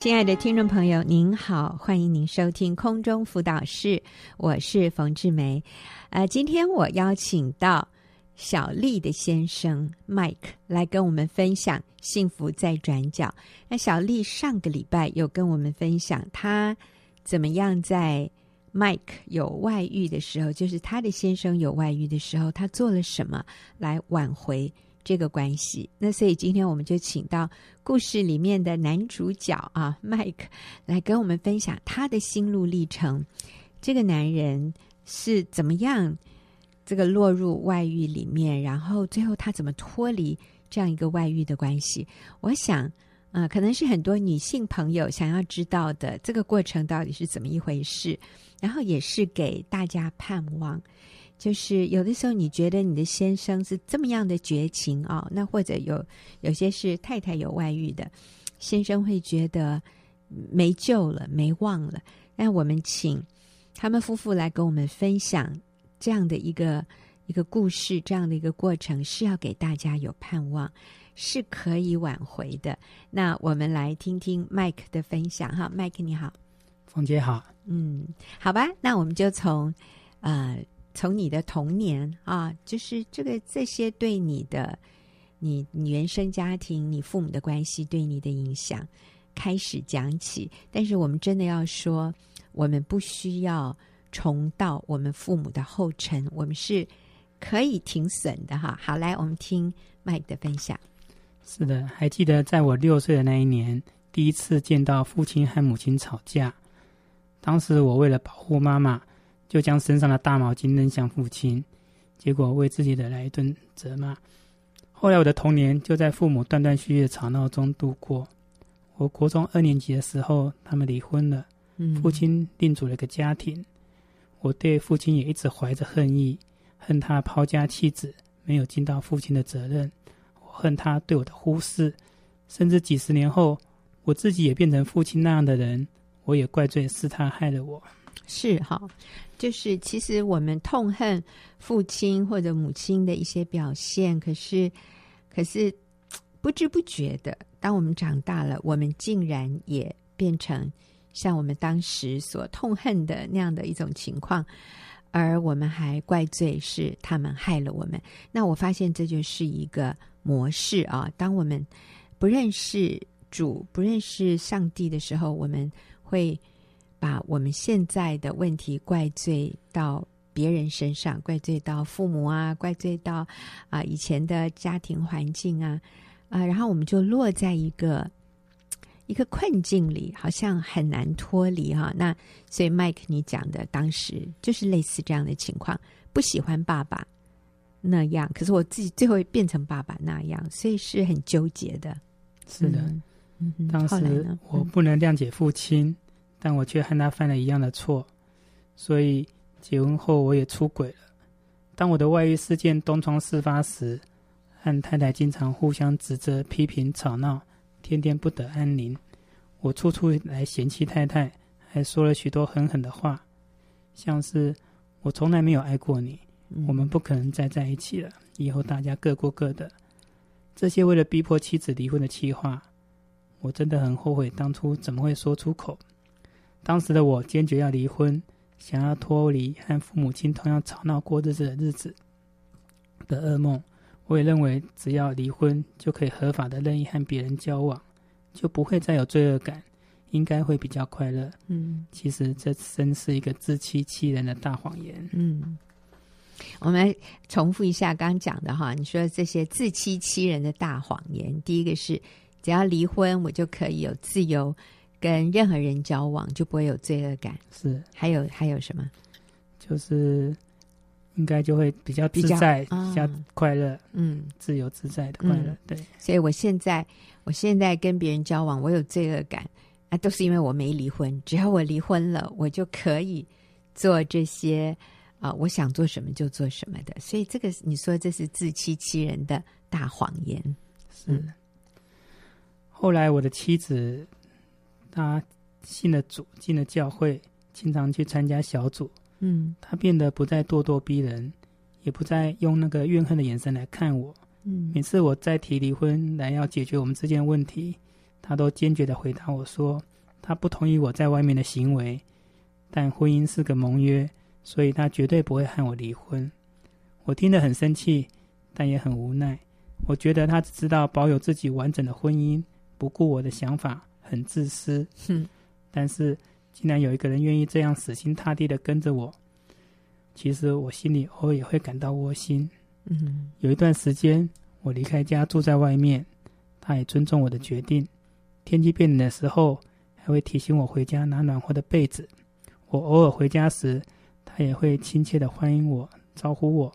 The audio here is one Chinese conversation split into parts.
亲爱的听众朋友，您好，欢迎您收听空中辅导室，我是冯志梅。呃，今天我邀请到小丽的先生 Mike 来跟我们分享《幸福在转角》。那小丽上个礼拜有跟我们分享，她怎么样在 Mike 有外遇的时候，就是她的先生有外遇的时候，她做了什么来挽回。这个关系，那所以今天我们就请到故事里面的男主角啊，Mike 来跟我们分享他的心路历程。这个男人是怎么样这个落入外遇里面，然后最后他怎么脱离这样一个外遇的关系？我想，啊、可能是很多女性朋友想要知道的这个过程到底是怎么一回事，然后也是给大家盼望。就是有的时候，你觉得你的先生是这么样的绝情啊、哦，那或者有有些是太太有外遇的，先生会觉得没救了、没望了。那我们请他们夫妇来跟我们分享这样的一个一个故事，这样的一个过程，是要给大家有盼望，是可以挽回的。那我们来听听 Mike 的分享哈，Mike 你好，凤姐好，嗯，好吧，那我们就从呃。从你的童年啊，就是这个这些对你的你你原生家庭、你父母的关系对你的影响开始讲起。但是我们真的要说，我们不需要重蹈我们父母的后尘，我们是可以停损的哈。好，来，我们听 Mike 的分享。是的，还记得在我六岁的那一年，第一次见到父亲和母亲吵架，当时我为了保护妈妈。就将身上的大毛巾扔向父亲，结果为自己的来一顿责骂。后来我的童年就在父母断断续续的吵闹中度过。我国中二年级的时候，他们离婚了，父亲另组了一个家庭。嗯、我对父亲也一直怀着恨意，恨他抛家弃子，没有尽到父亲的责任。我恨他对我的忽视，甚至几十年后，我自己也变成父亲那样的人，我也怪罪是他害了我。是哈，就是其实我们痛恨父亲或者母亲的一些表现，可是，可是不知不觉的，当我们长大了，我们竟然也变成像我们当时所痛恨的那样的一种情况，而我们还怪罪是他们害了我们。那我发现这就是一个模式啊。当我们不认识主、不认识上帝的时候，我们会。把我们现在的问题怪罪到别人身上，怪罪到父母啊，怪罪到啊、呃、以前的家庭环境啊，啊、呃，然后我们就落在一个一个困境里，好像很难脱离哈。那所以麦克你讲的当时就是类似这样的情况，不喜欢爸爸那样，可是我自己最后变成爸爸那样，所以是很纠结的。是的，嗯，当时我不能谅解父亲。但我却和他犯了一样的错，所以结婚后我也出轨了。当我的外遇事件东窗事发时，和太太经常互相指责、批评、吵闹，天天不得安宁。我处处来嫌弃太太，还说了许多狠狠的话，像是“我从来没有爱过你，我们不可能再在一起了，以后大家各过各的”。这些为了逼迫妻子离婚的气话，我真的很后悔当初怎么会说出口。当时的我坚决要离婚，想要脱离和父母亲同样吵闹过日子的日子的噩梦。我也认为，只要离婚就可以合法的任意和别人交往，就不会再有罪恶感，应该会比较快乐。嗯，其实这真是一个自欺欺人的大谎言。嗯，我们来重复一下刚刚讲的哈，你说这些自欺欺人的大谎言，第一个是只要离婚，我就可以有自由。跟任何人交往就不会有罪恶感，是。还有还有什么？就是应该就会比较自在，比较，比较快乐，嗯，自由自在的快乐，嗯。对。所以我现在我现在跟别人交往，我有罪恶感，那都是因为我没离婚。只要我离婚了，我就可以做这些啊，呃，我想做什么就做什么的。所以这个你说这是自欺欺人的大谎言。是。嗯，后来我的妻子。他信了主，进了教会，经常去参加小组。嗯，他变得不再咄咄逼人，也不再用那个怨恨的眼神来看我。嗯，每次我再提离婚来要解决我们之间的问题，他都坚决的回答我说：“他不同意我在外面的行为，但婚姻是个盟约，所以他绝对不会和我离婚。我听得很生气，但也很无奈。我觉得他只知道保有自己完整的婚姻，不顾我的想法，很自私。哼，但是竟然有一个人愿意这样死心塌地的跟着我，其实我心里偶尔也会感到窝心。嗯，有一段时间我离开家住在外面，他也尊重我的决定。天气变冷的时候，还会提醒我回家拿暖和的被子。我偶尔回家时，他也会亲切的欢迎我，招呼我。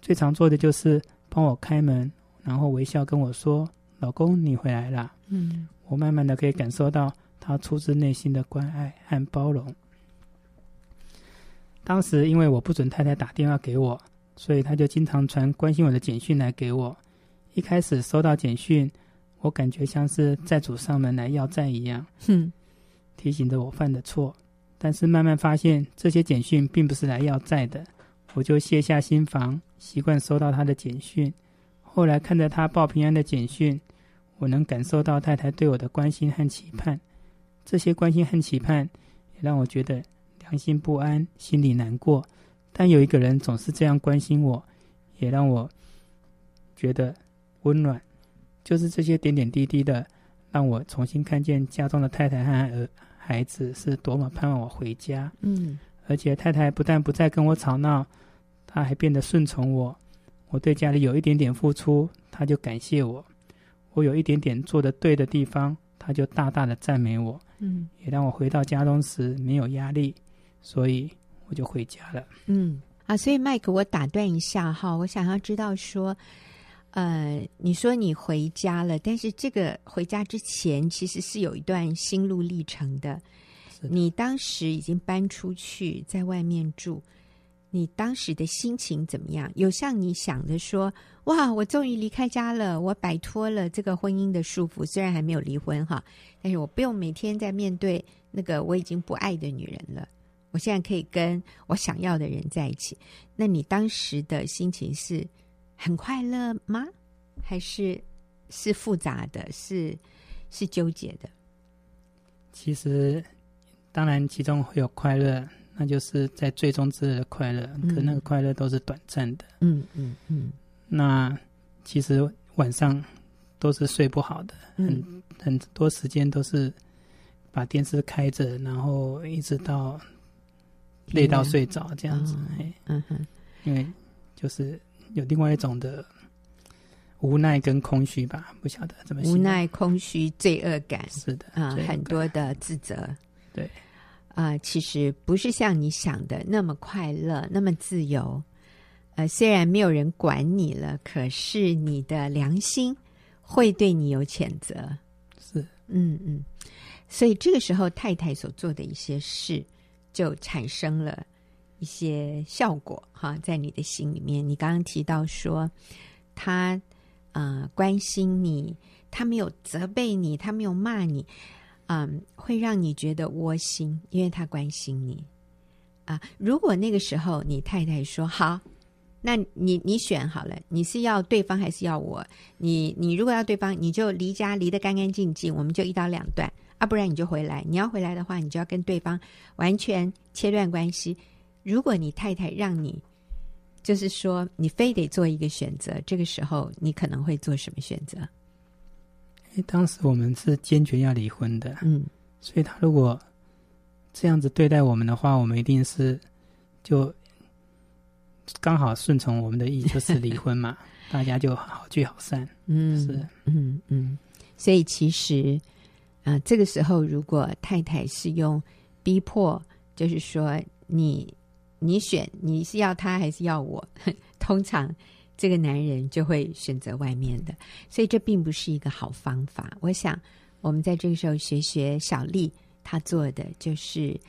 最常做的就是帮我开门，然后微笑跟我说：“老公，你回来啦。”嗯，我慢慢的可以感受到他出自内心的关爱和包容。当时因为我不准太太打电话给我，所以他就经常传关心我的简讯来给我。一开始收到简讯，我感觉像是债主上门来要债一样，哼，提醒着我犯的错。但是慢慢发现，这些简讯并不是来要债的，我就卸下心防，习惯收到他的简讯。后来看着他报平安的简讯，我能感受到太太对我的关心和期盼。这些关心和期盼，也让我觉得良心不安，心里难过。但有一个人总是这样关心我，也让我觉得温暖。就是这些点点滴滴的，让我重新看见家中的太太和儿孩子是多么盼望我回家。嗯，而且太太不但不再跟我吵闹，她还变得顺从我。我对家里有一点点付出，她就感谢我；我有一点点做的对的地方，他就大大的赞美我。嗯，也让我回到家中时没有压力，所以我就回家了。嗯啊，所以麦克，我打断一下哈，我想要知道说，呃，你说你回家了，但是这个回家之前其实是有一段心路历程的。你当时已经搬出去，在外面住，你当时的心情怎么样？有像你想的说，哇，我终于离开家了，我摆脱了这个婚姻的束缚，虽然还没有离婚哈，但是我不用每天在面对那个我已经不爱的女人了。我现在可以跟我想要的人在一起。那你当时的心情是很快乐吗？还是是复杂的？是是纠结的？其实，当然其中会有快乐，那就是在最终之日的快乐。嗯、可那个快乐都是短暂的。嗯嗯嗯。那其实晚上都是睡不好的，嗯、很很多时间都是把电视开着，然后一直到。累到睡着这样子，嗯，嗯哼，因为就是有另外一种的无奈跟空虚吧，不晓得怎么。无奈、空虚、罪恶感，是的啊，很多的自责。对，啊，其实不是像你想的那么快乐，那么自由。呃，虽然没有人管你了，可是你的良心会对你有谴责。是，嗯嗯，所以这个时候太太所做的一些事。就产生了一些效果哈，在你的心里面。你刚刚提到说，他啊、呃、关心你，他没有责备你，他没有骂你，嗯，会让你觉得窝心，因为他关心你啊。如果那个时候你太太说好，那你你选好了，你是要对方还是要我？你你如果要对方，你就离家离得干干净净，我们就一刀两断。啊，不然你就回来。你要回来的话，你就要跟对方完全切断关系。如果你太太让你，就是说你非得做一个选择，这个时候你可能会做什么选择？因为当时我们是坚决要离婚的，嗯，所以他如果这样子对待我们的话，我们一定是就刚好顺从我们的意，就是离婚嘛，大家就好聚好散。嗯，是，嗯嗯，所以其实。啊，这个时候如果太太是用逼迫，就是说你你选你是要他还是要我？通常这个男人就会选择外面的，所以这并不是一个好方法。我想我们在这个时候学学小丽，她做的就是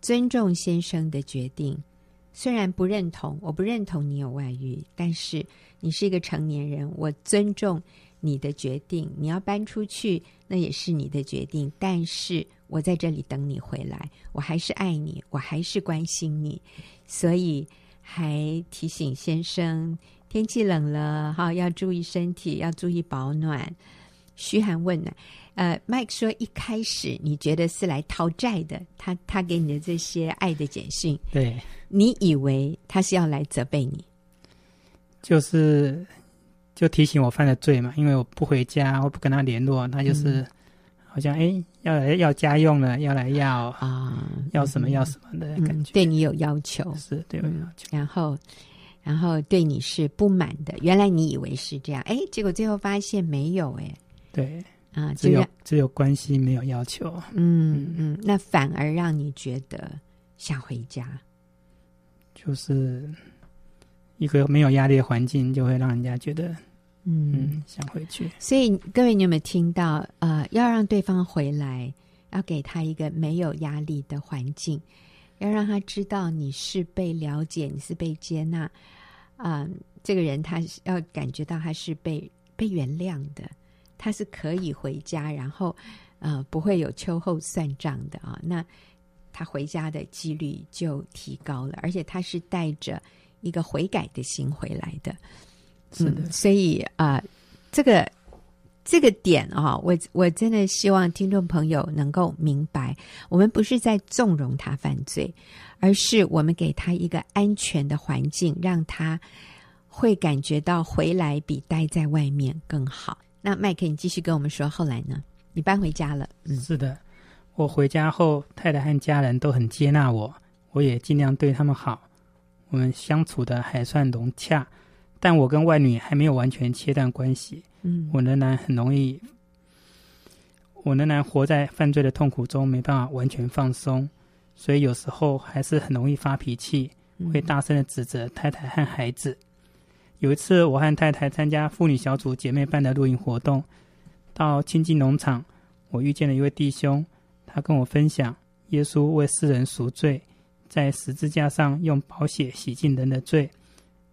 尊重先生的决定，虽然不认同，我不认同你有外遇，但是你是一个成年人，我尊重。你的决定，你要搬出去，那也是你的决定。但是我在这里等你回来，我还是爱你，我还是关心你，所以还提醒先生，天气冷了哈，要注意身体，要注意保暖，嘘寒问暖。呃，Mike 说一开始你觉得是来讨债的，他他给你的这些爱的简讯，对，你以为他是要来责备你，就是就提醒我犯了罪嘛，因为我不回家，我不跟他联络，他就是。嗯。好像哎，要来要家用了，要来要啊，要什么要什么的感觉，对你有要求，是对我有要求。然后，然后对你是不满的。原来你以为是这样，哎，结果最后发现没有，哎，对啊，只有只有关系，没有要求。嗯嗯，那反而让你觉得想回家，就是一个没有压力的环境，就会让人家觉得。嗯，想回去。所以各位，你有没有听到？呃，要让对方回来，要给他一个没有压力的环境，要让他知道你是被了解，你是被接纳。啊、呃，这个人他要感觉到他是被被原谅的，他是可以回家，然后呃不会有秋后算账的啊。那他回家的几率就提高了，而且他是带着一个悔改的心回来的。嗯、所以啊、呃，这个这个点啊、哦，我我真的希望听众朋友能够明白，我们不是在纵容他犯罪，而是我们给他一个安全的环境，让他会感觉到回来比待在外面更好。那麦克，你继续跟我们说，后来呢？你搬回家了？嗯，是的，我回家后，太太和家人都很接纳我，我也尽量对他们好，我们相处的还算融洽。但我跟外女还没有完全切断关系，嗯，我仍然很容易，我仍然活在犯罪的痛苦中，没办法完全放松，所以有时候还是很容易发脾气，会大声的指责太太和孩子。有一次，我和太太参加妇女小组姐妹办的露营活动，到亲近农场，我遇见了一位弟兄，他跟我分享耶稣为世人赎罪，在十字架上用宝血洗净人的罪。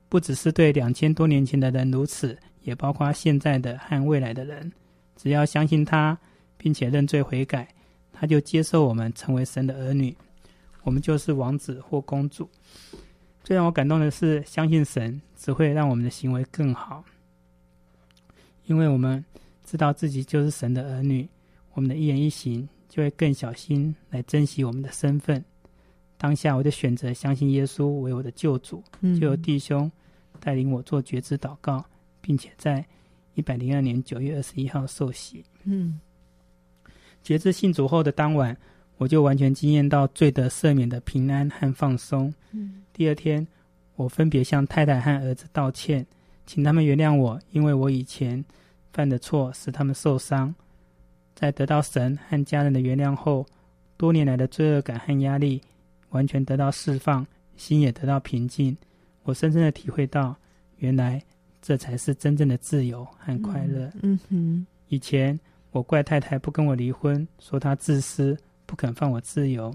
不只是对两千多年前的人如此，也包括现在的和未来的人。只要相信他，并且认罪悔改，他就接受我们成为神的儿女。我们就是王子或公主。最让我感动的是，相信神只会让我们的行为更好，因为我们知道自己就是神的儿女，我们的一言一行就会更小心来珍惜我们的身份。当下，我就选择相信耶稣为我的救主，就有弟兄。带领我做觉知祷告，并且在一百零二年九月二十一号受洗。嗯，截至信主后的当晚，我就完全经验到罪得赦免的平安和放松。嗯，第二天，我分别向太太和儿子道歉，请他们原谅我，因为我以前犯的错使他们受伤。在得到神和家人的原谅后，多年来的罪恶感和压力完全得到释放，心也得到平静。我深深的体会到，原来这才是真正的自由和快乐。嗯，嗯哼，以前我怪太太不跟我离婚，说她自私，不肯放我自由。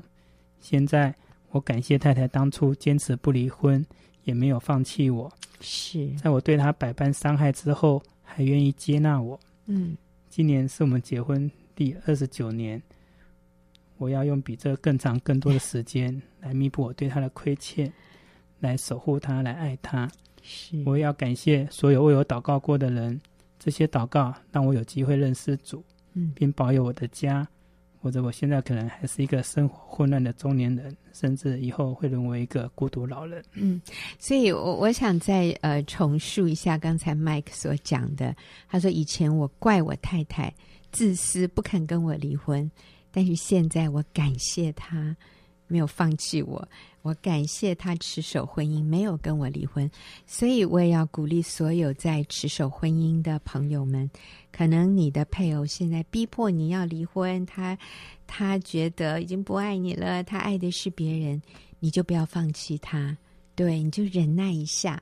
现在我感谢太太当初坚持不离婚，也没有放弃我。是，在我对她百般伤害之后，还愿意接纳我。嗯，今年是我们结婚第二十九年，我要用比这更长、更多的时间来弥补我对她的亏欠。来守护她，来爱他。是，我也要感谢所有为我祷告过的人。这些祷告让我有机会认识主，嗯，并保佑我的家。或者我现在可能还是一个生活混乱的中年人，甚至以后会沦为一个孤独老人。嗯，所以我我想再呃重述一下刚才 Mike 所讲的。他说：“以前我怪我太太自私，不肯跟我离婚，但是现在我感谢他。”没有放弃我，我感谢他持守婚姻，没有跟我离婚。所以我也要鼓励所有在持守婚姻的朋友们，可能你的配偶现在逼迫你要离婚，他他觉得已经不爱你了，他爱的是别人，你就不要放弃他，对，你就忍耐一下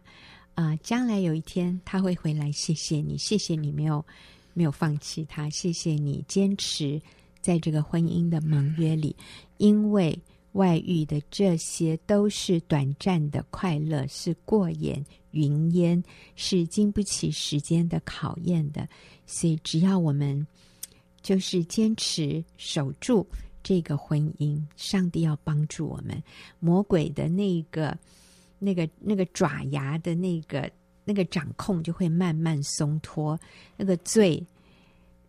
啊，将来有一天他会回来，谢谢你，谢谢你没有没有放弃他，谢谢你坚持在这个婚姻的盟约里，因为。外遇的这些都是短暂的快乐，是过眼云烟，是经不起时间的考验的。所以，只要我们就是坚持守住这个婚姻，上帝要帮助我们。魔鬼的那个、那个、那个爪牙的那个、那个掌控就会慢慢松脱，那个罪。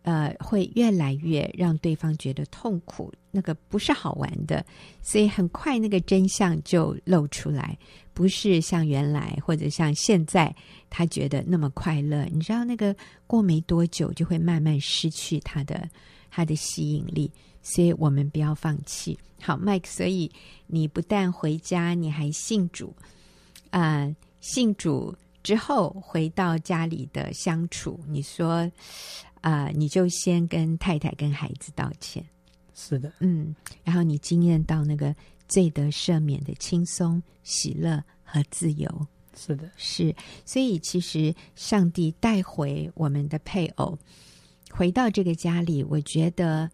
呃，会越来越让对方觉得痛苦，那个不是好玩的，所以很快那个真相就露出来，不是像原来或者像现在他觉得那么快乐。你知道，那个过没多久就会慢慢失去他的他的吸引力，所以我们不要放弃。好，Mike，所以你不但回家，你还信主，啊、呃，信主之后回到家里的相处，你说。啊、呃，你就先跟太太、跟孩子道歉。是的，嗯，然后你经验到那个罪得赦免的轻松、喜乐和自由。是的，是。所以其实上帝带回我们的配偶回到这个家里，我觉得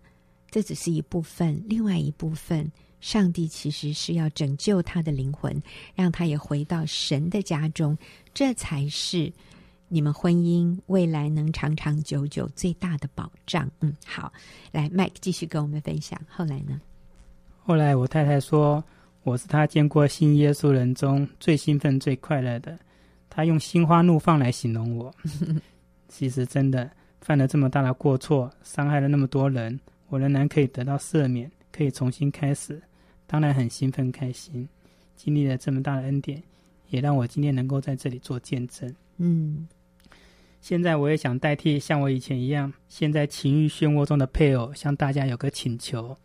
这只是一部分，另外一部分，上帝其实是要拯救他的灵魂，让他也回到神的家中，这才是。你们婚姻未来能长长久久最大的保障。嗯，好，来，Mike 继续跟我们分享。后来呢？后来我太太说，我是她见过信耶稣人中最兴奋、最快乐的。她用心花怒放来形容我。其实真的犯了这么大的过错，伤害了那么多人，我仍然可以得到赦免，可以重新开始，当然很兴奋、开心。经历了这么大的恩典，也让我今天能够在这里做见证。嗯，现在我也想代替像我以前一样，现在情欲漩涡中的配偶，向大家有个请求，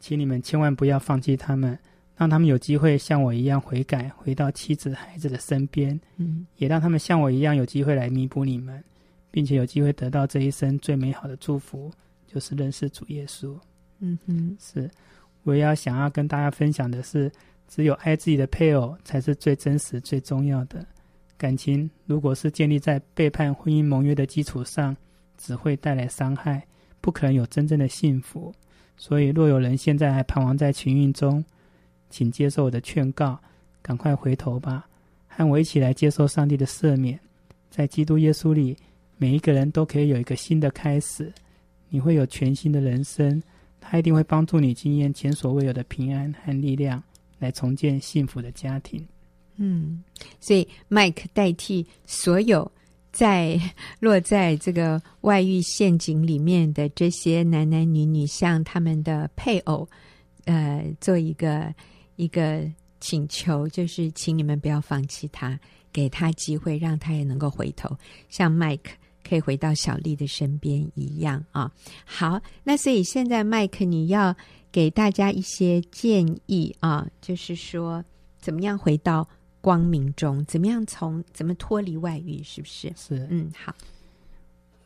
请你们千万不要放弃他们，让他们有机会像我一样悔改，回到妻子、孩子的身边。嗯，也让他们像我一样有机会来弥补你们，并且有机会得到这一生最美好的祝福，就是认识主耶稣。嗯哼，是，我要想要跟大家分享的是，只有爱自己的配偶，才是最真实、最重要的。感情如果是建立在背叛婚姻盟约的基础上，只会带来伤害，不可能有真正的幸福。所以，若有人现在还彷徨在情欲中，请接受我的劝告，赶快回头吧，和我一起来接受上帝的赦免。在基督耶稣里，每一个人都可以有一个新的开始，你会有全新的人生。他一定会帮助你经验前所未有的平安和力量，来重建幸福的家庭。嗯，所以 Mike 代替所有在落在这个外遇陷阱里面的这些男男女女，向他们的配偶，呃，做一个一个请求，就是请你们不要放弃他，给他机会，让他也能够回头，像 Mike 可以回到小丽的身边一样啊。好，那所以现在 Mike 你要给大家一些建议啊，就是说怎么样回到。光明中，怎么样从怎么脱离外遇？是不是？是，嗯，好。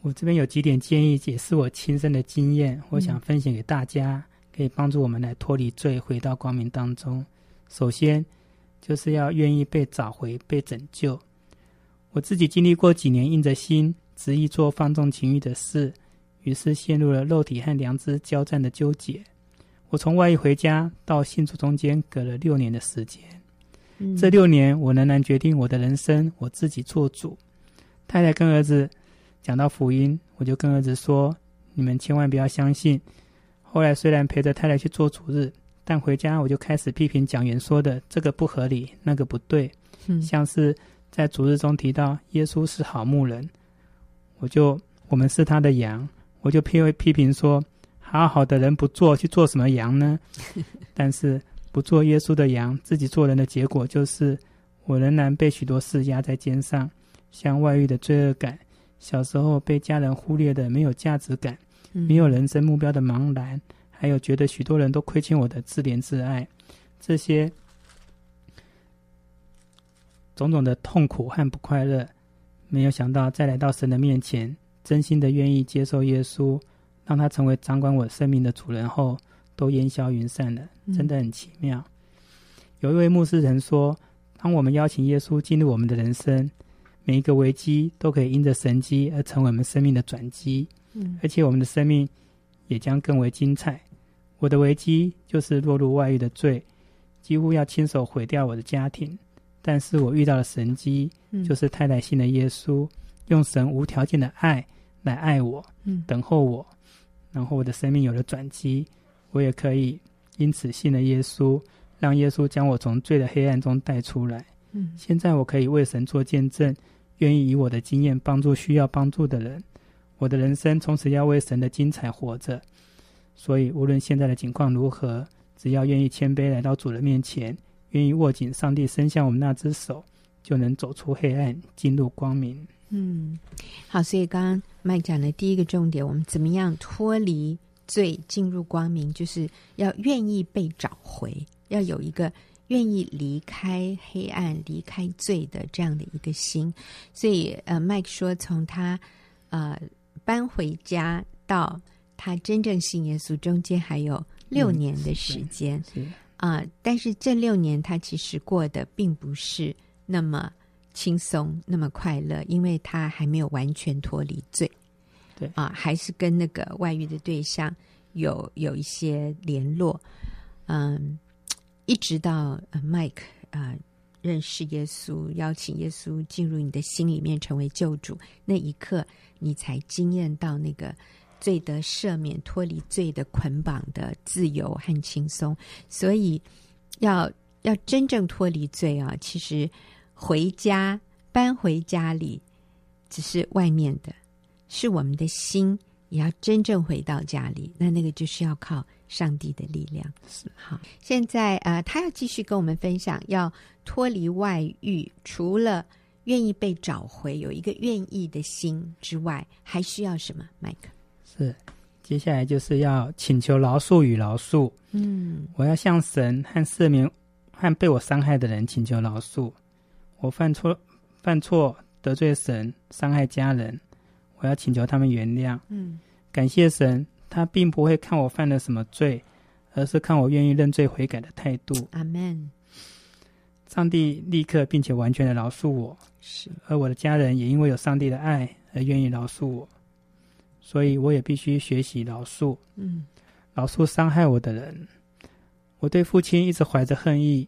我这边有几点建议，也是我亲身的经验，我想分享给大家，嗯、可以帮助我们来脱离罪，回到光明当中。首先，就是要愿意被找回、被拯救。我自己经历过几年硬着心执意做放纵情欲的事，于是陷入了肉体和良知交战的纠结。我从外遇回家到信主中间隔了六年的时间。这六年，我仍然决定我的人生，我自己做主。太太跟儿子讲到福音，我就跟儿子说：“你们千万不要相信。”后来虽然陪着太太去做主日，但回家我就开始批评讲员说的这个不合理，那个不对。嗯，像是在主日中提到耶稣是好牧人，我就我们是他的羊，我就批批评说：“好好的人不做，去做什么羊呢？” 但是。不做耶稣的羊，自己做人的结果就是，我仍然被许多事压在肩上，像外遇的罪恶感，小时候被家人忽略的没有价值感，没有人生目标的茫然，还有觉得许多人都亏欠我的自怜自爱，这些种种的痛苦和不快乐，没有想到再来到神的面前，真心的愿意接受耶稣，让他成为掌管我生命的主人后。都烟消云散了，真的很奇妙。嗯、有一位牧师曾说：“当我们邀请耶稣进入我们的人生，每一个危机都可以因着神机而成为我们生命的转机，嗯，而且我们的生命也将更为精彩。”我的危机就是落入外遇的罪，几乎要亲手毁掉我的家庭。但是我遇到了神机，嗯、就是太太信的耶稣，用神无条件的爱来爱我，嗯，等候我，然后我的生命有了转机。我也可以因此信了耶稣，让耶稣将我从罪的黑暗中带出来。嗯，现在我可以为神做见证，愿意以我的经验帮助需要帮助的人。我的人生从此要为神的精彩活着。所以，无论现在的情况如何，只要愿意谦卑来到主的面前，愿意握紧上帝伸向我们那只手，就能走出黑暗，进入光明。嗯，好。所以刚刚麦讲的第一个重点，我们怎么样脱离罪，进入光明，就是要愿意被找回，要有一个愿意离开黑暗、离开罪的这样的一个心。所以，呃，麦克说，从他呃搬回家到。他真正信耶稣，中间还有六年的时间啊、嗯呃！但是这六年他其实过得并不是那么轻松、那么快乐，因为他还没有完全脱离罪，对啊、还是跟那个外遇的对象有有一些联络。嗯，一直到呃麦克啊认识耶稣，邀请耶稣进入你的心里面成为救主那一刻，你才惊艳到那个。罪得赦免、脱离罪的捆绑的自由和轻松，所以要要真正脱离罪啊！其实回家搬回家里只是外面的，是我们的心也要真正回到家里。那那个就是要靠上帝的力量。是好，现在呃，他要继续跟我们分享，要脱离外遇，除了愿意被找回，有一个愿意的心之外，还需要什么？麦克。是，接下来就是要请求饶恕与饶恕。嗯，我要向神和赦免和被我伤害的人请求饶恕。我犯错，犯错得罪神，伤害家人，我要请求他们原谅。嗯，感谢神，他并不会看我犯了什么罪，而是看我愿意认罪悔改的态度。阿门。上帝立刻并且完全的饶恕我，是，而我的家人也因为有上帝的爱而愿意饶恕我。所以我也必须学习饶恕，嗯，饶恕伤害我的人。我对父亲一直怀着恨意，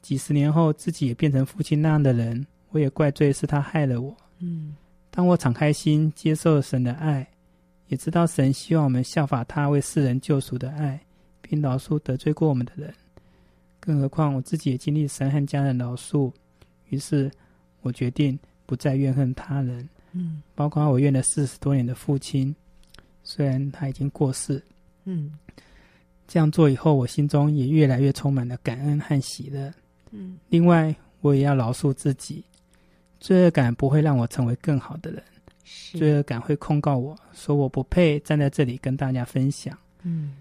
几十年后自己也变成父亲那样的人，我也怪罪是他害了我。嗯，当我敞开心接受神的爱，也知道神希望我们效法他为世人救赎的爱，并饶恕得罪过我们的人。更何况我自己也经历神和家人饶恕，于是我决定不再怨恨他人。嗯，包括我怨了四十多年的父亲，虽然他已经过世，嗯，这样做以后，我心中也越来越充满了感恩和喜乐。嗯，另外，我也要饶恕自己，罪恶感不会让我成为更好的人，罪恶感会控告我说我不配站在这里跟大家分享。嗯，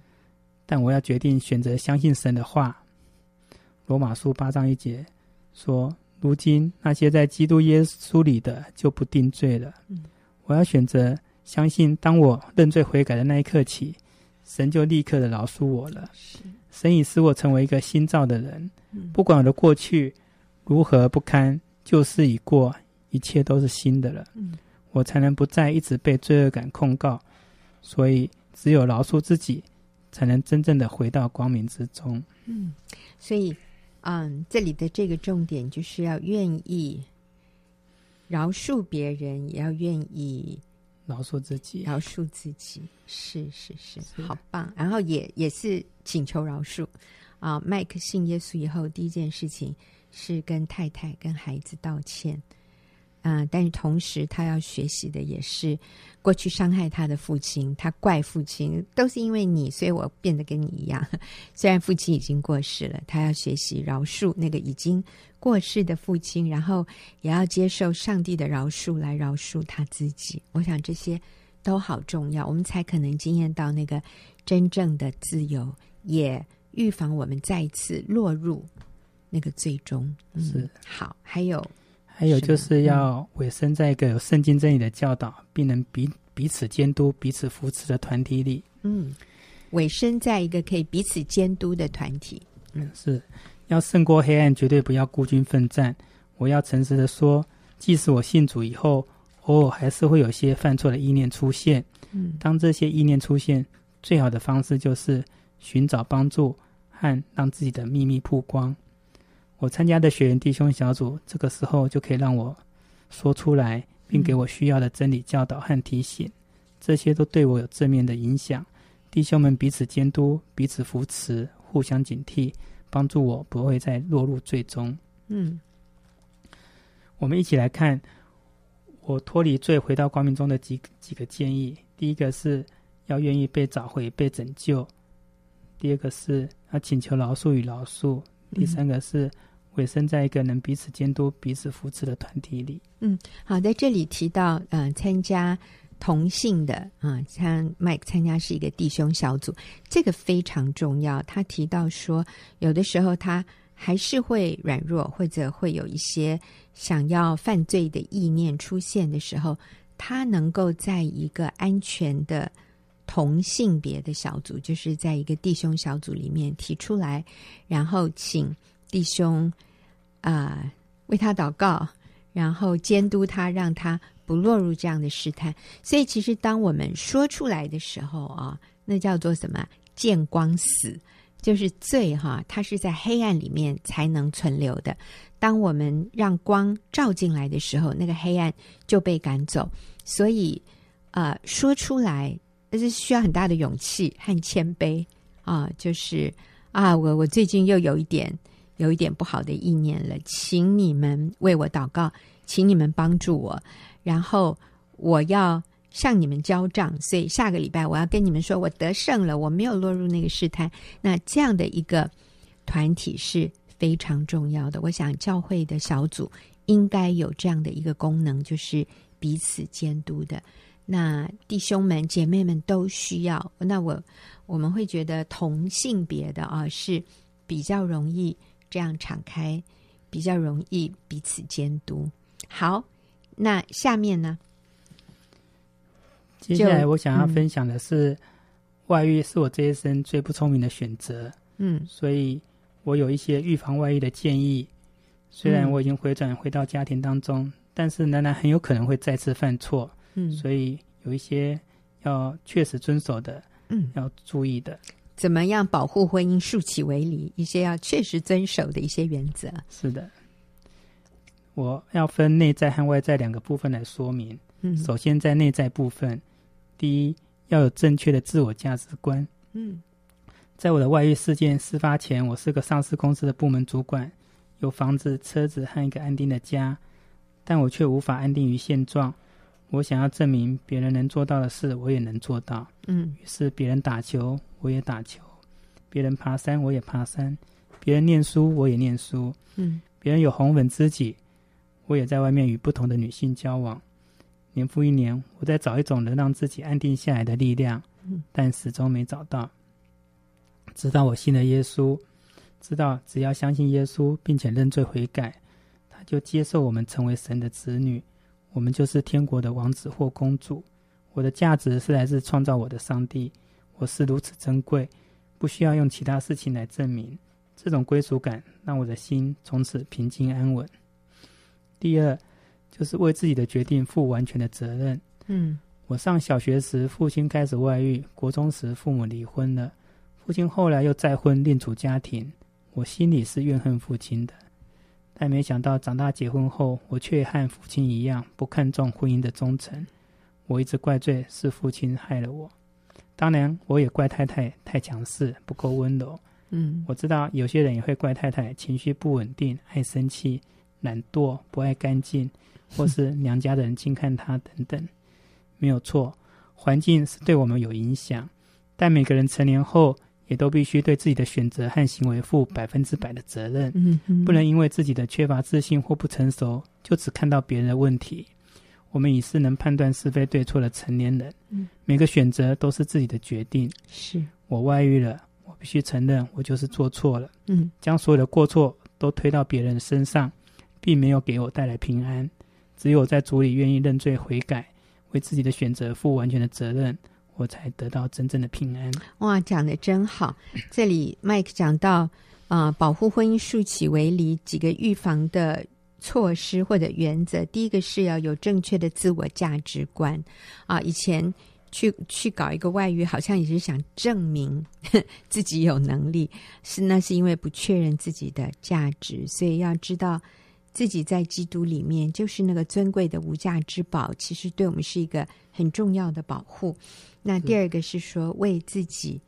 但我要决定选择相信神的话。罗马书八章一节说。如今那些在基督耶稣里的就不定罪了。嗯，我要选择相信，当我认罪悔改的那一刻起，神就立刻的饶恕我了。是，神已使我成为一个新造的人。嗯，不管我的过去如何不堪，旧事已过，一切都是新的了。嗯，我才能不再一直被罪恶感控告。所以，只有饶恕自己，才能真正的回到光明之中。嗯，所以。嗯，这里的这个重点就是要愿意饶恕别人，也要愿意饶恕自己。饶恕自己，是是是，是好棒。然后也也是请求饶恕啊。麦克信耶稣以后，第一件事情是跟太太、跟孩子道歉。啊、但是同时他要学习的也是过去伤害他的父亲，他怪父亲都是因为你，所以我变得跟你一样。虽然父亲已经过世了，他要学习饶恕那个已经过世的父亲，然后也要接受上帝的饶恕来饶恕他自己。我想这些都好重要，我们才可能经验到那个真正的自由，也预防我们再次落入那个最终。嗯、是好，还有。还有就是要委身在一个有圣经真理的教导，嗯、并能彼彼此监督、彼此扶持的团体里。嗯，委身在一个可以彼此监督的团体。嗯，是要胜过黑暗，绝对不要孤军奋战。我要诚实的说，即使我信主以后，偶尔还是会有些犯错的意念出现。嗯，当这些意念出现，最好的方式就是寻找帮助和让自己的秘密曝光。我参加的学员弟兄小组，这个时候就可以让我说出来，并给我需要的真理教导和提醒，这些都对我有正面的影响。弟兄们彼此监督、彼此扶持、互相警惕，帮助我不会再落入罪中。嗯，我们一起来看，我脱离罪回到光明中的几几个建议：第一个是要愿意被找回、被拯救；第二个是要请求饶恕与饶恕；第三个是委身在一个能彼此监督、彼此扶持的团体里。嗯，好，在这里提到，嗯、呃，参加同性的啊，像 Mike 参加是一个弟兄小组，这个非常重要。他提到说，有的时候他还是会软弱，或者会有一些想要犯罪的意念出现的时候，他能够在一个安全的同性别的小组，就是在一个弟兄小组里面提出来，然后请弟兄啊、为他祷告，然后监督他，让他。不落入这样的试探，所以其实当我们说出来的时候啊，那叫做什么？见光死，就是罪哈，它是在黑暗里面才能存留的。当我们让光照进来的时候，那个黑暗就被赶走。所以，呃，说出来那是需要很大的勇气和谦卑啊。就是啊，我我最近又有一点有一点不好的意念了，请你们为我祷告，请你们帮助我。然后我要向你们交账，所以下个礼拜我要跟你们说，我得胜了，我没有落入那个试探。那这样的一个团体是非常重要的。我想教会的小组应该有这样的一个功能，就是彼此监督的。那弟兄们、姐妹们都需要。那我我们会觉得同性别的啊是比较容易这样敞开，比较容易彼此监督。好。那下面呢？接下来我想要分享的是，嗯、外遇是我这一生最不聪明的选择。嗯，所以我有一些预防外遇的建议。虽然我已经回转回到家庭当中，嗯、但是仍然很有可能会再次犯错。嗯，所以有一些要确实遵守的，嗯，要注意的。怎么样保护婚姻，竖起为篱？一些要确实遵守的一些原则。是的。我要分内在和外在两个部分来说明。嗯，首先在内在部分，第一要有正确的自我价值观。嗯，在我的外遇事件事发前，我是个上市公司的部门主管，有房子、车子和一个安定的家，但我却无法安定于现状。我想要证明别人能做到的事，我也能做到。嗯，于是别人打球，我也打球；别人爬山，我也爬山；别人念书，我也念书。嗯，别人有红粉知己。我也在外面与不同的女性交往，年复一年，我在找一种能让自己安定下来的力量，但始终没找到。直到我信了耶稣，知道只要相信耶稣，并且认罪悔改，他就接受我们成为神的子女，我们就是天国的王子或公主。我的价值是来自创造我的上帝，我是如此珍贵，不需要用其他事情来证明。这种归属感让我的心从此平静安稳。第二，就是为自己的决定负完全的责任。嗯，我上小学时，父亲开始外遇；国中时，父母离婚了。父亲后来又再婚，另组家庭。我心里是怨恨父亲的，但没想到长大结婚后，我却和父亲一样不看重婚姻的忠诚。我一直怪罪是父亲害了我，当然，我也怪太太太强势，不够温柔。嗯，我知道有些人也会怪太太情绪不稳定，爱生气。懒惰、不爱干净，或是娘家的人轻看他等等，没有错。环境是对我们有影响，但每个人成年后也都必须对自己的选择和行为负百分之百的责任。嗯嗯，不能因为自己的缺乏自信或不成熟，就只看到别人的问题。我们已是能判断是非对错的成年人，嗯，每个选择都是自己的决定。是我外遇了，我必须承认我就是做错了。嗯，将所有的过错都推到别人身上。并没有给我带来平安，只有在主里愿意认罪悔改，为自己的选择负完全的责任，我才得到真正的平安。哇，讲得真好！这里 Mike 讲到啊、保护婚姻竖起为篱几个预防的措施或者原则。第一个是要有正确的自我价值观啊。以前去去搞一个外遇，好像也是想证明 自己有能力，是那是因为不确认自己的价值，所以要知道。自己在基督里面就是那个尊贵的无价之宝，其实对我们是一个很重要的保护。那第二个是说，为自己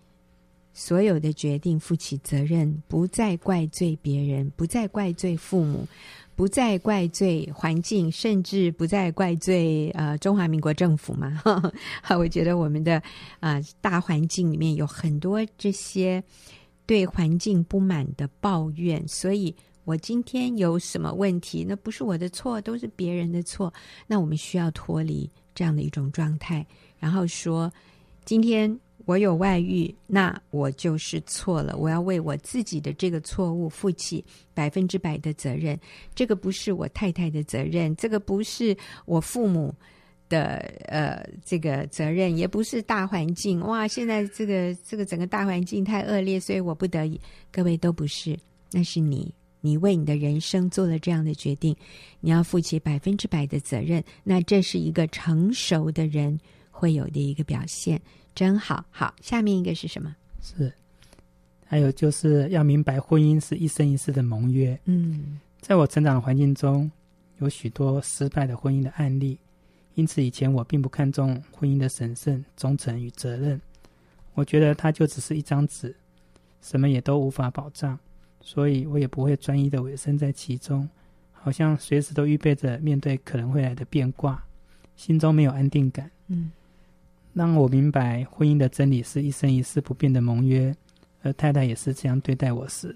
所有的决定负起责任，不再怪罪别人，不再怪罪父母，不再怪罪环境，甚至不再怪罪呃中华民国政府嘛。哈，我觉得我们的啊、呃、大环境里面有很多这些对环境不满的抱怨，所以我今天有什么问题，那不是我的错，都是别人的错。那我们需要脱离这样的一种状态，然后说今天。我有外遇，那我就是错了。我要为我自己的这个错误负起百分之百的责任。这个不是我太太的责任，这个不是我父母的呃这个责任，也不是大环境。哇，现在这个这个整个大环境太恶劣，所以我不得已。各位都不是，那是你，你为你的人生做了这样的决定，你要负起百分之百的责任。那这是一个成熟的人会有的一个表现。真好，好，下面一个是什么？是，还有就是要明白，婚姻是一生一世的盟约。嗯，在我成长的环境中，有许多失败的婚姻的案例，因此以前我并不看重婚姻的神圣、忠诚与责任。我觉得它就只是一张纸，什么也都无法保障，所以我也不会专一的委身在其中，好像随时都预备着面对可能会来的变卦，心中没有安定感。嗯。让我明白婚姻的真理是一生一世不变的盟约，而太太也是这样对待我时，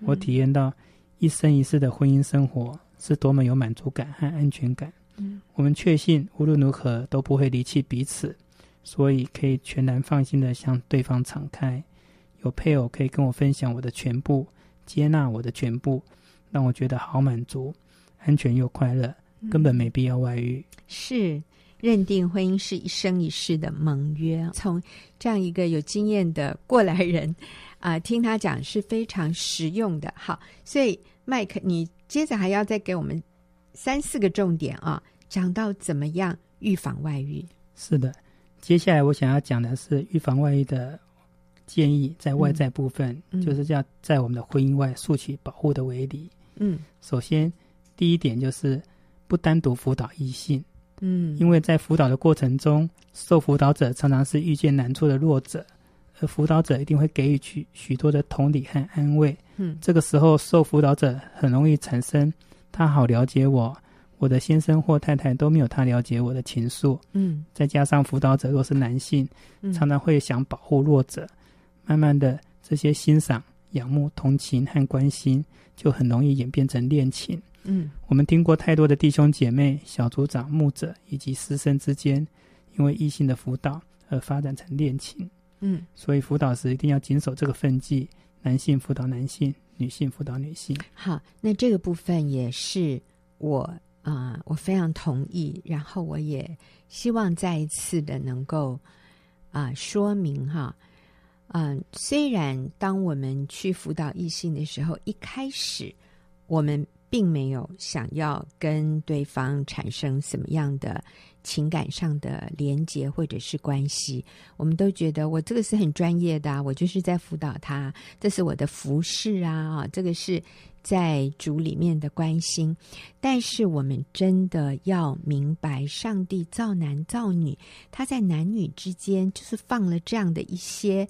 我体验到一生一世的婚姻生活是多么有满足感和安全感。嗯，我们确信无论如何都不会离弃彼此，所以可以全然放心的向对方敞开。有配偶可以跟我分享我的全部，接纳我的全部，让我觉得好满足、安全又快乐，根本没必要外遇。是。认定婚姻是一生一世的盟约，从这样一个有经验的过来人 啊、呃，听他讲是非常实用的。好，所以麦克，你接着还要再给我们三四个重点啊，讲到怎么样预防外遇。是的，接下来我想要讲的是预防外遇的建议，在外在部分，嗯、就是要在我们的婚姻外竖起保护的围篱。嗯，首先第一点就是不单独辅导异性。嗯，因为在辅导的过程中，受辅导者常常是遇见难处的弱者，而辅导者一定会给予许许多的同理和安慰。嗯，这个时候受辅导者很容易产生他好了解我，我的先生或太太都没有他了解我的情愫。嗯，再加上辅导者若是男性，常常会想保护弱者，慢慢的这些欣赏、仰慕、同情和关心就很容易演变成恋情。嗯，我们听过太多的弟兄姐妹、小组长、牧者以及师生之间，因为异性的辅导而发展成恋情。嗯，所以辅导时一定要谨守这个分际：男性辅导男性，女性辅导女性。好，那这个部分也是我啊、呃，我非常同意。然后我也希望再一次的能够啊、呃、说明哈，嗯、虽然当我们去辅导异性的时候，一开始我们。并没有想要跟对方产生什么样的情感上的连结或者是关系，我们都觉得我这个是很专业的啊，我就是在辅导他，这是我的服饰啊，啊，这个是在主里面的关心。但是我们真的要明白，上帝造男造女，他在男女之间就是放了这样的一些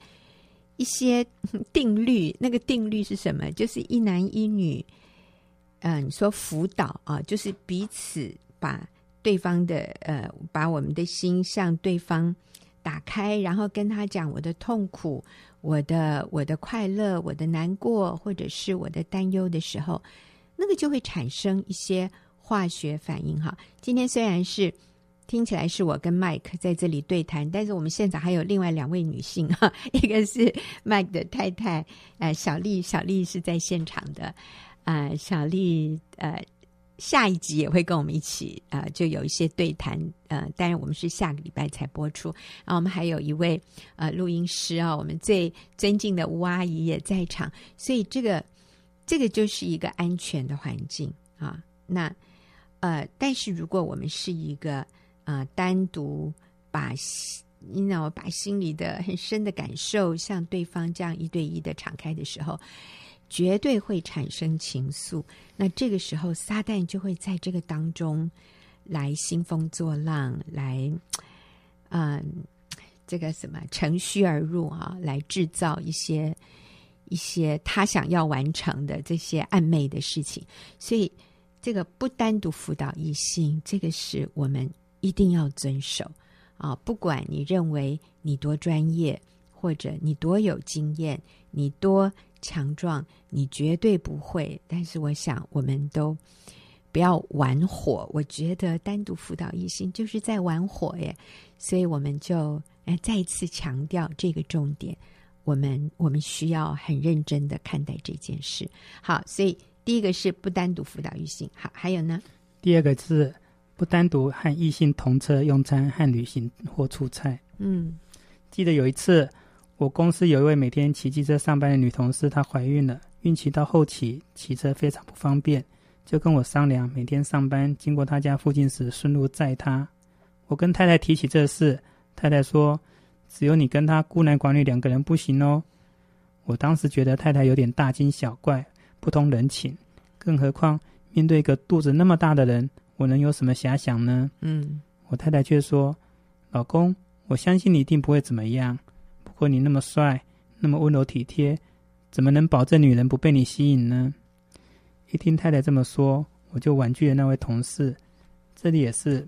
一些 定律。那个定律是什么？就是一男一女。嗯，你说辅导啊，就是彼此把对方的呃，把我们的心向对方打开，然后跟他讲我的痛苦、我的我的快乐、我的难过，或者是我的担忧的时候，那个就会产生一些化学反应哈。今天虽然是听起来是我跟 Mike 在这里对谈，但是我们现场还有另外两位女性哈，一个是 Mike 的太太，呃，小丽，小丽是在现场的。啊、呃，小丽，呃，下一集也会跟我们一起，呃，就有一些对谈，呃，当然我们是下个礼拜才播出。然后我们还有一位呃录音师啊、我们最尊敬的吴阿姨也在场，所以这个这个就是一个安全的环境啊。那呃，但是如果我们是一个呃单独把，你知道，把心里的很深的感受向对方这样一对一的敞开的时候。绝对会产生情愫，那这个时候撒旦就会在这个当中来兴风作浪，来，嗯，这个什么乘虚而入啊，来制造一些一些他想要完成的这些暧昧的事情。所以这个不单独辅导异性，这个是我们一定要遵守啊！不管你认为你多专业，或者你多有经验，你多强壮，你绝对不会。但是我想，我们都不要玩火。我觉得单独辅导异性就是在玩火耶，所以我们就呃再一次强调这个重点。我们我们需要很认真的看待这件事。好，所以第一个是不单独辅导异性。好，还有呢？第二个是不单独和异性同车用餐和旅行或出差。嗯，记得有一次，我公司有一位每天骑机车上班的女同事，她怀孕了，孕期到后期骑车非常不方便，就跟我商量，每天上班经过她家附近时顺路载她。我跟太太提起这事，太太说。只有你跟她孤男寡女两个人不行哦。我当时觉得太太有点大惊小怪，不通人情。更何况面对一个肚子那么大的人，我能有什么遐想呢？嗯，我太太却说：“老公，我相信你一定不会怎么样。不过你那么帅，那么温柔体贴，怎么能保证女人不被你吸引呢？”一听太太这么说，我就婉拒了那位同事。这里也是。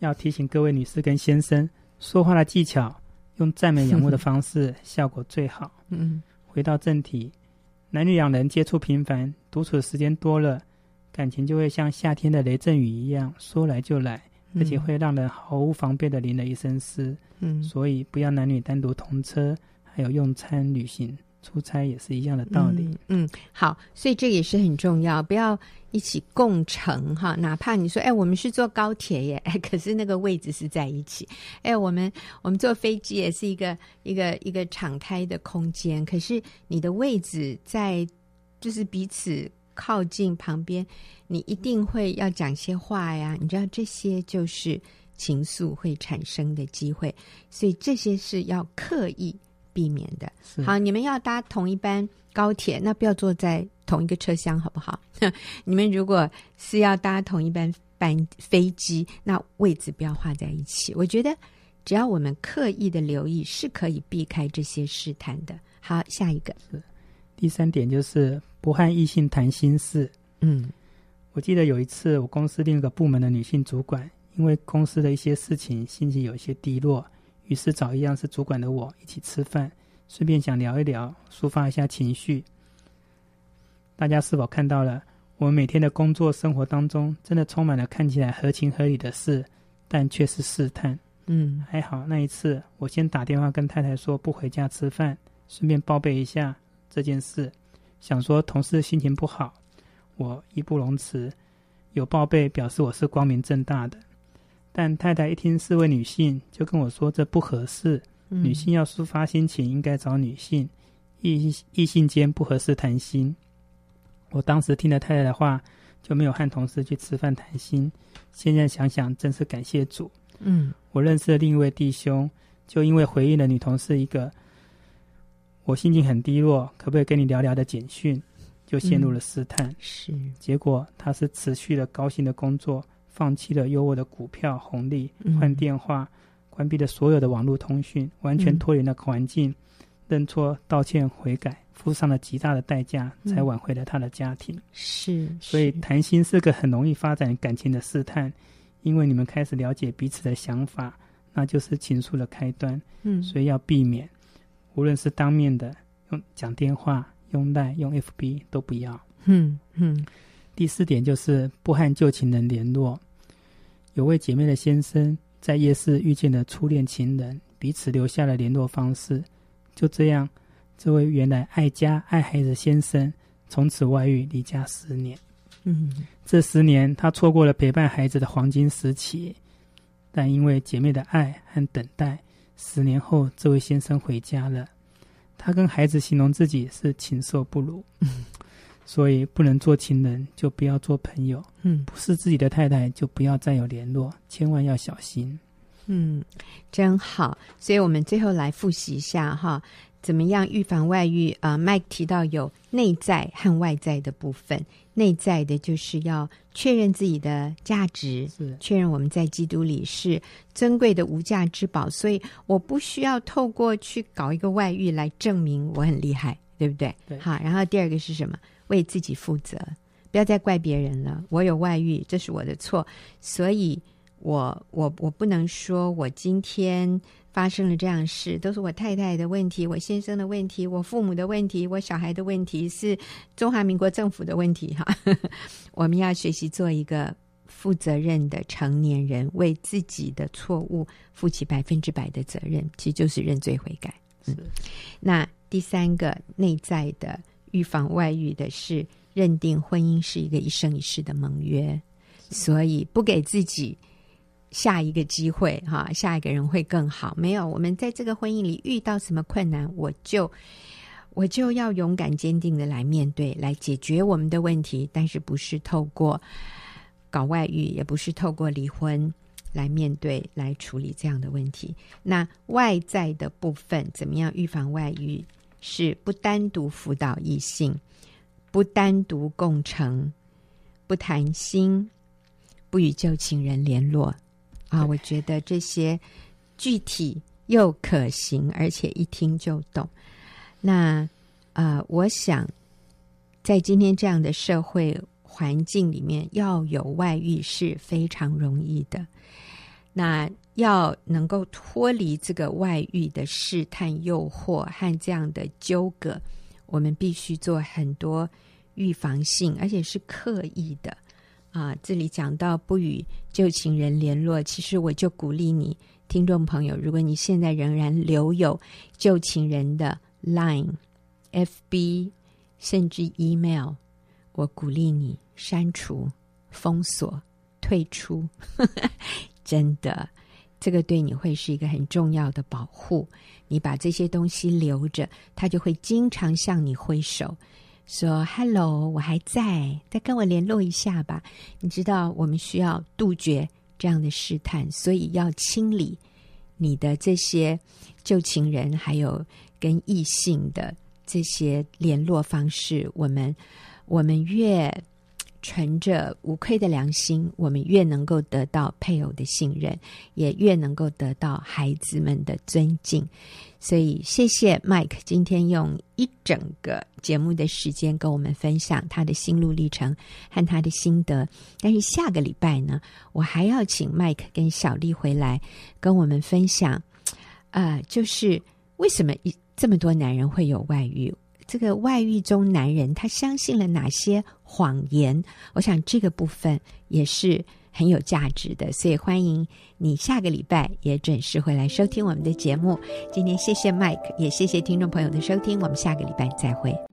要提醒各位女士跟先生，说话的技巧用赞美仰慕的方式 效果最好。嗯，回到正题，男女两人接触频繁，独处的时间多了，感情就会像夏天的雷阵雨一样，说来就来，而且会让人毫无防备的淋了一身湿。嗯，所以不要男女单独同车，还有用餐旅行。出差也是一样的道理。嗯，嗯，好，所以这也是很重要，不要一起共乘哈。哪怕你说，哎，我们是坐高铁耶，哎，可是那个位置是在一起。哎，我们我们坐飞机也是一个一个一个敞开的空间，可是你的位置在就是彼此靠近旁边，你一定会要讲些话呀。你知道这些就是情愫会产生的机会，所以这些是要刻意。避免的。好，你们要搭同一班高铁，那不要坐在同一个车厢，好不好？你们如果是要搭同一班班飞机，那位置不要画在一起。我觉得只要我们刻意的留意，是可以避开这些试探的。好，下一个是第三点，就是不和异性谈心事。嗯，我记得有一次，我公司另一个部门的女性主管，因为公司的一些事情，心情有一些低落。于是找一样是主管的我一起吃饭，顺便想聊一聊，抒发一下情绪。大家是否看到了？我们每天的工作生活当中，真的充满了看起来合情合理的事，但却是试探。嗯，还好那一次，我先打电话跟太太说不回家吃饭，顺便报备一下这件事，想说同事心情不好，我义不容辞，有报备表示我是光明正大的。但太太一听是位女性，就跟我说这不合适。嗯、女性要抒发心情，应该找女性，异异性间不合适谈心。我当时听了太太的话，就没有和同事去吃饭谈心。现在想想，真是感谢主。嗯，我认识的另一位弟兄，就因为回应了女同事一个“我心情很低落，可不可以跟你聊聊”的简讯，就陷入了试探。嗯、是，结果他是持续了高薪的工作。放弃了优渥的股票红利，换电话，嗯、关闭了所有的网络通讯，完全脱离了环境，嗯、认错、道歉、悔改，付上了极大的代价，才挽回了他的家庭。是、嗯，所以谈心是个很容易发展感情的试探，因为你们开始了解彼此的想法，那就是情愫的开端。嗯，所以要避免，无论是当面的用讲电话、用 LINE、用 FB 都不要。嗯嗯。第四点就是不和旧情人联络。有位姐妹的先生在夜市遇见了初恋情人，彼此留下了联络方式。就这样，这位原来爱家爱孩子的先生从此外遇离家十年。嗯，这十年他错过了陪伴孩子的黄金时期，但因为姐妹的爱和等待，十年后这位先生回家了。他跟孩子形容自己是禽兽不如。嗯 所以不能做情人，就不要做朋友。嗯，不是自己的太太，就不要再有联络，千万要小心。嗯，真好。所以我们最后来复习一下哈，怎么样预防外遇啊？Mike 提到有内在和外在的部分。内在的就是要确认自己的价值，是确认我们在基督里是尊贵的无价之宝。所以我不需要透过去搞一个外遇来证明我很厉害。对不对？对。好，然后第二个是什么？为自己负责，不要再怪别人了。我有外遇，这是我的错，所以我我我不能说我今天发生了这样事都是我太太的问题，我先生的问题，我父母的问题，我小孩的问题，是中华民国政府的问题。哈，我们要学习做一个。负责任的成年人，为自己的错误负起百分之百的责任，其实就是认罪悔改。嗯，那第三个内在的预防外遇的是认定婚姻是一个一生一世的盟约，所以不给自己下一个机会哈，下一个人会更好。没有，我们在这个婚姻里遇到什么困难，我就我就要勇敢坚定的来面对，来解决我们的问题，但是不是透过。搞外遇也不是透过离婚来面对、来处理这样的问题。那外在的部分怎么样预防外遇？是不单独辅导异性，不单独共乘，不谈心，不与旧情人联络。啊，我觉得这些具体又可行，而且一听就懂。那啊、呃，我想在今天这样的社会。环境里面要有外遇是非常容易的，那要能够脱离这个外遇的试探、诱惑和这样的纠葛，我们必须做很多预防性，而且是刻意的啊。这里讲到不与旧情人联络，其实我就鼓励你，听众朋友，如果你现在仍然留有旧情人的 Line、FB，甚至 Email。我鼓励你删除、封锁、退出，真的，这个对你会是一个很重要的保护。你把这些东西留着，他就会经常向你挥手，说 “Hello，我还在，再跟我联络一下吧。”你知道，我们需要杜绝这样的试探，所以要清理你的这些旧情人，还有跟异性的这些联络方式。我们。我们越存着无愧的良心，我们越能够得到配偶的信任，也越能够得到孩子们的尊敬。所以，谢谢 Mike 今天用一整个节目的时间跟我们分享他的心路历程和他的心得。但是下个礼拜呢，我还要请 Mike 跟小丽回来跟我们分享，呃，就是为什么一这么多男人会有外遇？这个外遇中，男人他相信了哪些谎言？我想这个部分也是很有价值的，所以欢迎你下个礼拜也准时回来收听我们的节目。今天谢谢 Mike，也谢谢听众朋友的收听，我们下个礼拜再会。